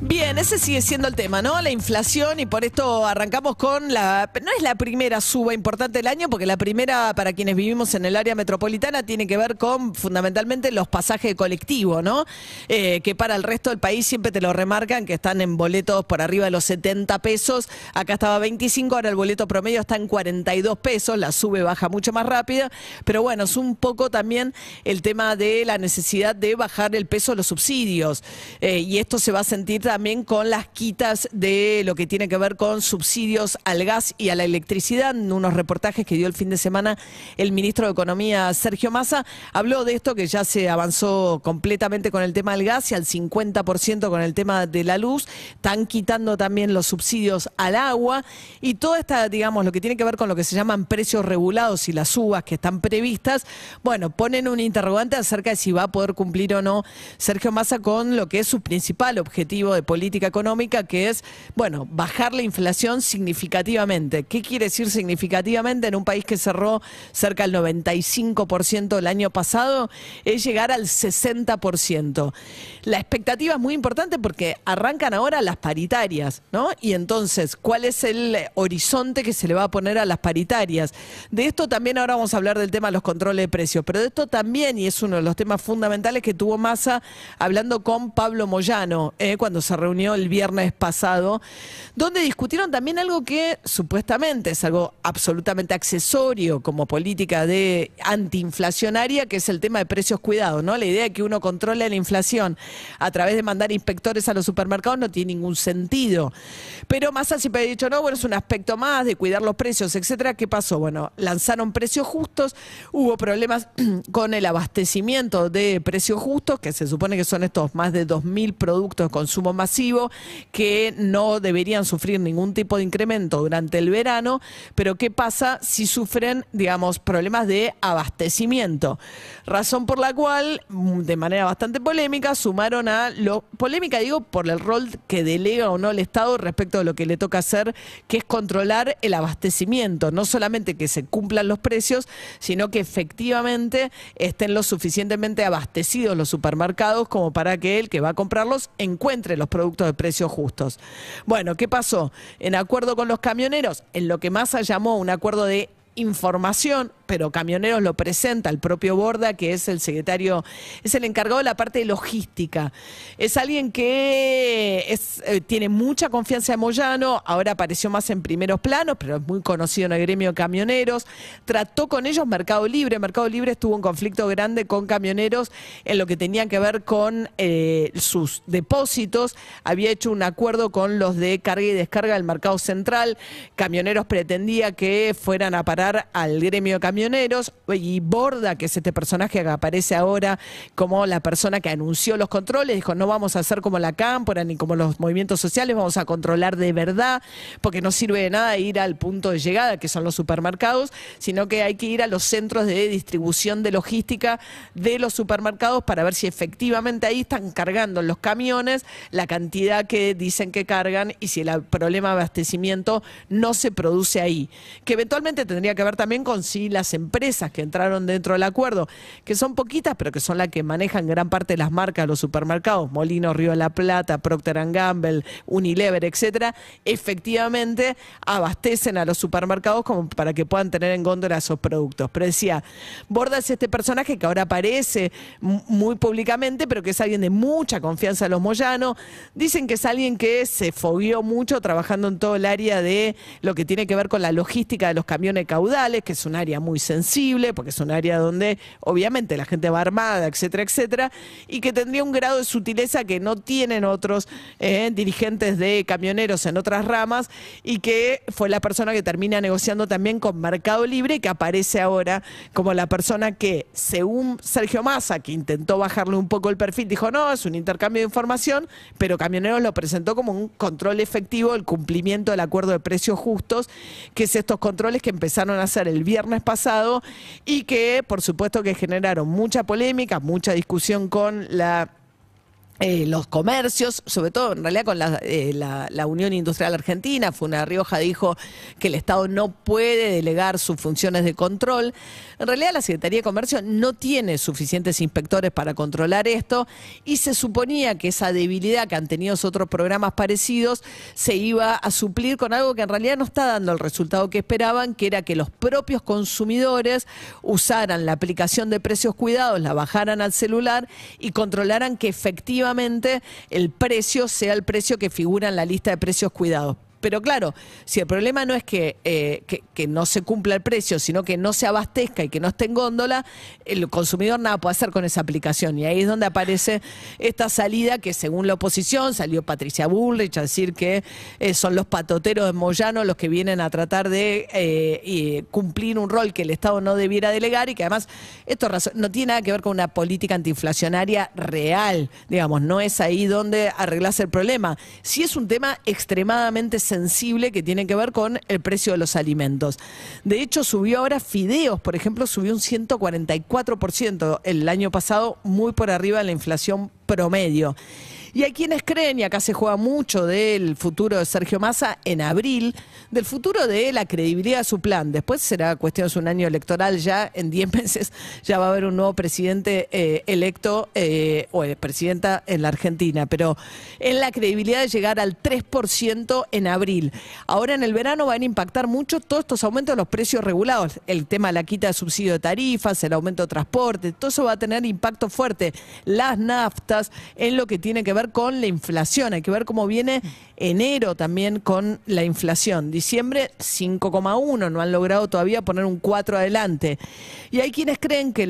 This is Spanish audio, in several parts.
Bien, ese sigue siendo el tema, ¿no? La inflación y por esto arrancamos con la... No es la primera suba importante del año, porque la primera para quienes vivimos en el área metropolitana tiene que ver con fundamentalmente los pasajes de colectivo, ¿no? Eh, que para el resto del país siempre te lo remarcan, que están en boletos por arriba de los 70 pesos. Acá estaba 25, ahora el boleto promedio está en 42 pesos, la sube baja mucho más rápida. Pero bueno, es un poco también el tema de la necesidad de bajar el peso de los subsidios. Eh, y esto se va a sentir también con las quitas de lo que tiene que ver con subsidios al gas y a la electricidad. En unos reportajes que dio el fin de semana el ministro de Economía, Sergio Massa, habló de esto que ya se avanzó completamente con el tema del gas y al 50% con el tema de la luz. Están quitando también los subsidios al agua y toda esta, digamos, lo que tiene que ver con lo que se llaman precios regulados y las subas que están previstas, bueno, ponen un interrogante acerca de si va a poder cumplir o no Sergio Massa con lo que es su principal objetivo de política económica, que es, bueno, bajar la inflación significativamente. ¿Qué quiere decir significativamente en un país que cerró cerca del 95% el año pasado? Es llegar al 60%. La expectativa es muy importante porque arrancan ahora las paritarias, ¿no? Y entonces, ¿cuál es el horizonte que se le va a poner a las paritarias? De esto también ahora vamos a hablar del tema de los controles de precios, pero de esto también, y es uno de los temas fundamentales que tuvo Massa hablando con Pablo Moyano, eh, cuando se reunió el viernes pasado, donde discutieron también algo que supuestamente es algo absolutamente accesorio como política de antiinflacionaria, que es el tema de precios cuidados, ¿no? La idea de que uno controle la inflación a través de mandar inspectores a los supermercados no tiene ningún sentido. Pero Massa siempre ha dicho, no, bueno, es un aspecto más de cuidar los precios, etcétera. ¿Qué pasó? Bueno, lanzaron precios justos, hubo problemas con el abastecimiento de precios justos, que se supone que son estos más de 2.000 productos de consumo masivo que no deberían sufrir ningún tipo de incremento durante el verano, pero ¿qué pasa si sufren, digamos, problemas de abastecimiento? Razón por la cual, de manera bastante polémica, sumaron a lo polémica digo por el rol que delega o no el Estado respecto a lo que le toca hacer, que es controlar el abastecimiento, no solamente que se cumplan los precios, sino que efectivamente estén lo suficientemente abastecidos los supermercados como para que el que va a comprarlos encuentre los productos de precios justos. Bueno, ¿qué pasó? En acuerdo con los camioneros, en lo que Massa llamó un acuerdo de información, pero Camioneros lo presenta el propio Borda, que es el secretario, es el encargado de la parte de logística. Es alguien que eh, tiene mucha confianza en Moyano, ahora apareció más en primeros planos, pero es muy conocido en el gremio de camioneros. Trató con ellos Mercado Libre. Mercado Libre estuvo en conflicto grande con camioneros en lo que tenía que ver con eh, sus depósitos. Había hecho un acuerdo con los de carga y descarga del mercado central. Camioneros pretendía que fueran a parar al gremio de camioneros y Borda, que es este personaje que aparece ahora como la persona que anunció los controles, dijo no vamos a hacer como la cámpora ni como los movimientos sociales, vamos a controlar de verdad, porque no sirve de nada ir al punto de llegada, que son los supermercados, sino que hay que ir a los centros de distribución de logística de los supermercados para ver si efectivamente ahí están cargando los camiones la cantidad que dicen que cargan y si el problema de abastecimiento no se produce ahí, que eventualmente tendría que ver también con si las empresas que entraron dentro del acuerdo, que son poquitas, pero que son las que manejan gran parte de las marcas de los supermercados, Molino, Río de la Plata, Procter Gamble, Unilever, etcétera, efectivamente abastecen a los supermercados como para que puedan tener en góndola esos productos. Pero decía, Borda es este personaje que ahora aparece muy públicamente, pero que es alguien de mucha confianza de los Moyano. Dicen que es alguien que se fogueó mucho trabajando en todo el área de lo que tiene que ver con la logística de los camiones caudales, que es un área muy sensible, porque es un área donde obviamente la gente va armada, etcétera, etcétera, y que tendría un grado de sutileza que no tienen otros eh, dirigentes de camioneros en otras ramas, y que fue la persona que termina negociando también con Mercado Libre, que aparece ahora como la persona que, según Sergio Massa, que intentó bajarle un poco el perfil, dijo, no, es un intercambio de información, pero Camioneros lo presentó como un control efectivo, el cumplimiento del acuerdo de precios justos, que es estos controles que empezaron a hacer el viernes pasado y que, por supuesto, que generaron mucha polémica, mucha discusión con la eh, los comercios, sobre todo en realidad con eh, la, la, Unión Industrial Argentina, Funa Rioja dijo que el Estado no puede delegar sus funciones de control. En realidad la Secretaría de Comercio no tiene suficientes inspectores para controlar esto y se suponía que esa debilidad que han tenido otros programas parecidos se iba a suplir con algo que en realidad no está dando el resultado que esperaban, que era que los propios consumidores usaran la aplicación de precios cuidados, la bajaran al celular y controlaran que efectivamente el precio sea el precio que figura en la lista de precios cuidados. Pero claro, si el problema no es eh, que, no se cumpla el precio, sino que no se abastezca y que no esté en góndola, el consumidor nada puede hacer con esa aplicación. Y ahí es donde aparece esta salida que según la oposición salió Patricia Bullrich a decir que eh, son los patoteros de Moyano los que vienen a tratar de eh, cumplir un rol que el Estado no debiera delegar y que además esto no tiene nada que ver con una política antiinflacionaria real. Digamos, no es ahí donde arreglarse el problema. Sí es un tema extremadamente sensible que tiene que ver con el precio de los alimentos. De hecho, subió ahora fideos, por ejemplo, subió un 144% el año pasado, muy por arriba de la inflación promedio. Y hay quienes creen, y acá se juega mucho del futuro de Sergio Massa en abril, del futuro de la credibilidad de su plan. Después será cuestión de un año electoral ya, en 10 meses ya va a haber un nuevo presidente eh, electo eh, o presidenta en la Argentina, pero en la credibilidad de llegar al 3% en abril. Ahora en el verano van a impactar mucho todos estos aumentos de los precios regulados, el tema de la quita de subsidio de tarifas, el aumento de transporte, todo eso va a tener impacto fuerte. Las naftas en lo que tiene que ver con la inflación. Hay que ver cómo viene enero también con la inflación. Diciembre 5,1, no han logrado todavía poner un 4 adelante. Y hay quienes creen que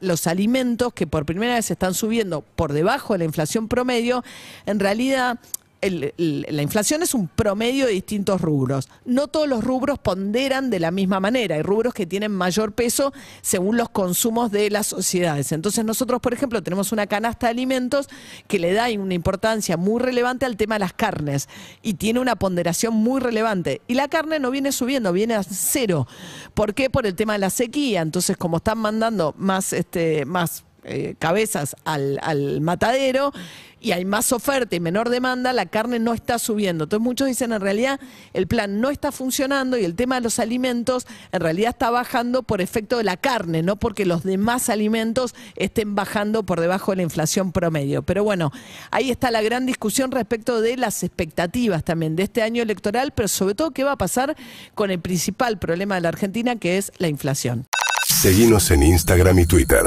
los alimentos que por primera vez están subiendo por debajo de la inflación promedio, en realidad la inflación es un promedio de distintos rubros. No todos los rubros ponderan de la misma manera. Hay rubros que tienen mayor peso según los consumos de las sociedades. Entonces nosotros, por ejemplo, tenemos una canasta de alimentos que le da una importancia muy relevante al tema de las carnes y tiene una ponderación muy relevante. Y la carne no viene subiendo, viene a cero. ¿Por qué? Por el tema de la sequía. Entonces, como están mandando más, este, más eh, cabezas al, al matadero, y hay más oferta y menor demanda, la carne no está subiendo. Entonces muchos dicen en realidad el plan no está funcionando y el tema de los alimentos en realidad está bajando por efecto de la carne, no porque los demás alimentos estén bajando por debajo de la inflación promedio. Pero bueno, ahí está la gran discusión respecto de las expectativas también de este año electoral, pero sobre todo qué va a pasar con el principal problema de la Argentina, que es la inflación. Seguimos en Instagram y Twitter.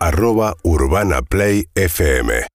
Arroba Urbana Play FM.